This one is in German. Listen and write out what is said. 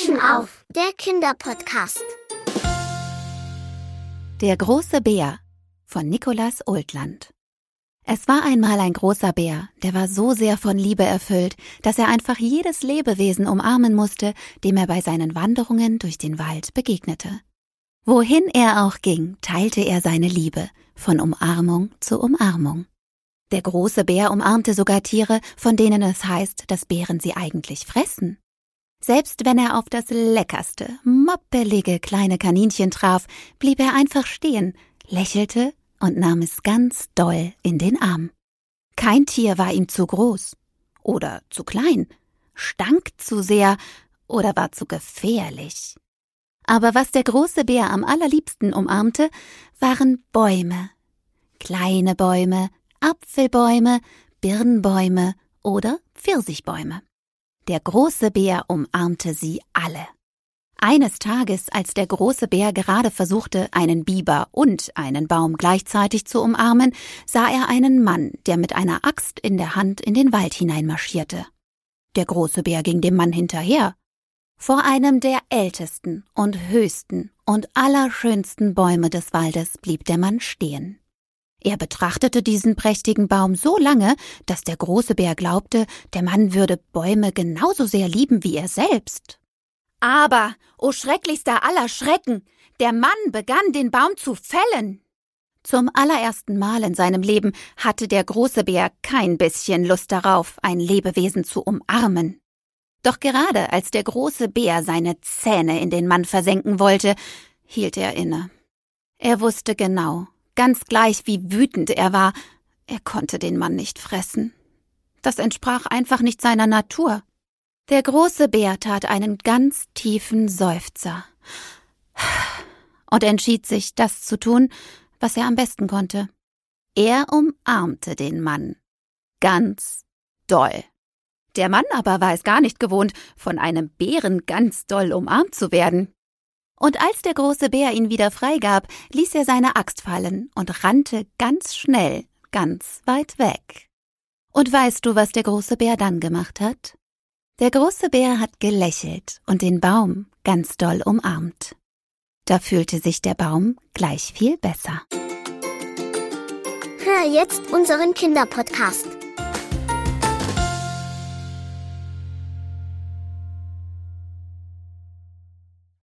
Taschen auf, der Kinderpodcast. Der große Bär von Nikolaus Oldland. Es war einmal ein großer Bär, der war so sehr von Liebe erfüllt, dass er einfach jedes Lebewesen umarmen musste, dem er bei seinen Wanderungen durch den Wald begegnete. Wohin er auch ging, teilte er seine Liebe, von Umarmung zu Umarmung. Der große Bär umarmte sogar Tiere, von denen es heißt, dass Bären sie eigentlich fressen. Selbst wenn er auf das leckerste, moppelige kleine Kaninchen traf, blieb er einfach stehen, lächelte und nahm es ganz doll in den Arm. Kein Tier war ihm zu groß oder zu klein, stank zu sehr oder war zu gefährlich. Aber was der große Bär am allerliebsten umarmte, waren Bäume. Kleine Bäume, Apfelbäume, Birnbäume oder Pfirsichbäume. Der große Bär umarmte sie alle. Eines Tages, als der große Bär gerade versuchte, einen Biber und einen Baum gleichzeitig zu umarmen, sah er einen Mann, der mit einer Axt in der Hand in den Wald hineinmarschierte. Der große Bär ging dem Mann hinterher. Vor einem der ältesten und höchsten und allerschönsten Bäume des Waldes blieb der Mann stehen. Er betrachtete diesen prächtigen Baum so lange, dass der große Bär glaubte, der Mann würde Bäume genauso sehr lieben wie er selbst. Aber, o oh schrecklichster aller Schrecken, der Mann begann den Baum zu fällen. Zum allerersten Mal in seinem Leben hatte der große Bär kein bisschen Lust darauf, ein Lebewesen zu umarmen. Doch gerade als der große Bär seine Zähne in den Mann versenken wollte, hielt er inne. Er wusste genau, Ganz gleich, wie wütend er war, er konnte den Mann nicht fressen. Das entsprach einfach nicht seiner Natur. Der große Bär tat einen ganz tiefen Seufzer und entschied sich, das zu tun, was er am besten konnte. Er umarmte den Mann. Ganz doll. Der Mann aber war es gar nicht gewohnt, von einem Bären ganz doll umarmt zu werden. Und als der große Bär ihn wieder freigab, ließ er seine Axt fallen und rannte ganz schnell, ganz weit weg. Und weißt du, was der große Bär dann gemacht hat? Der große Bär hat gelächelt und den Baum ganz doll umarmt. Da fühlte sich der Baum gleich viel besser. Hör jetzt unseren Kinderpodcast.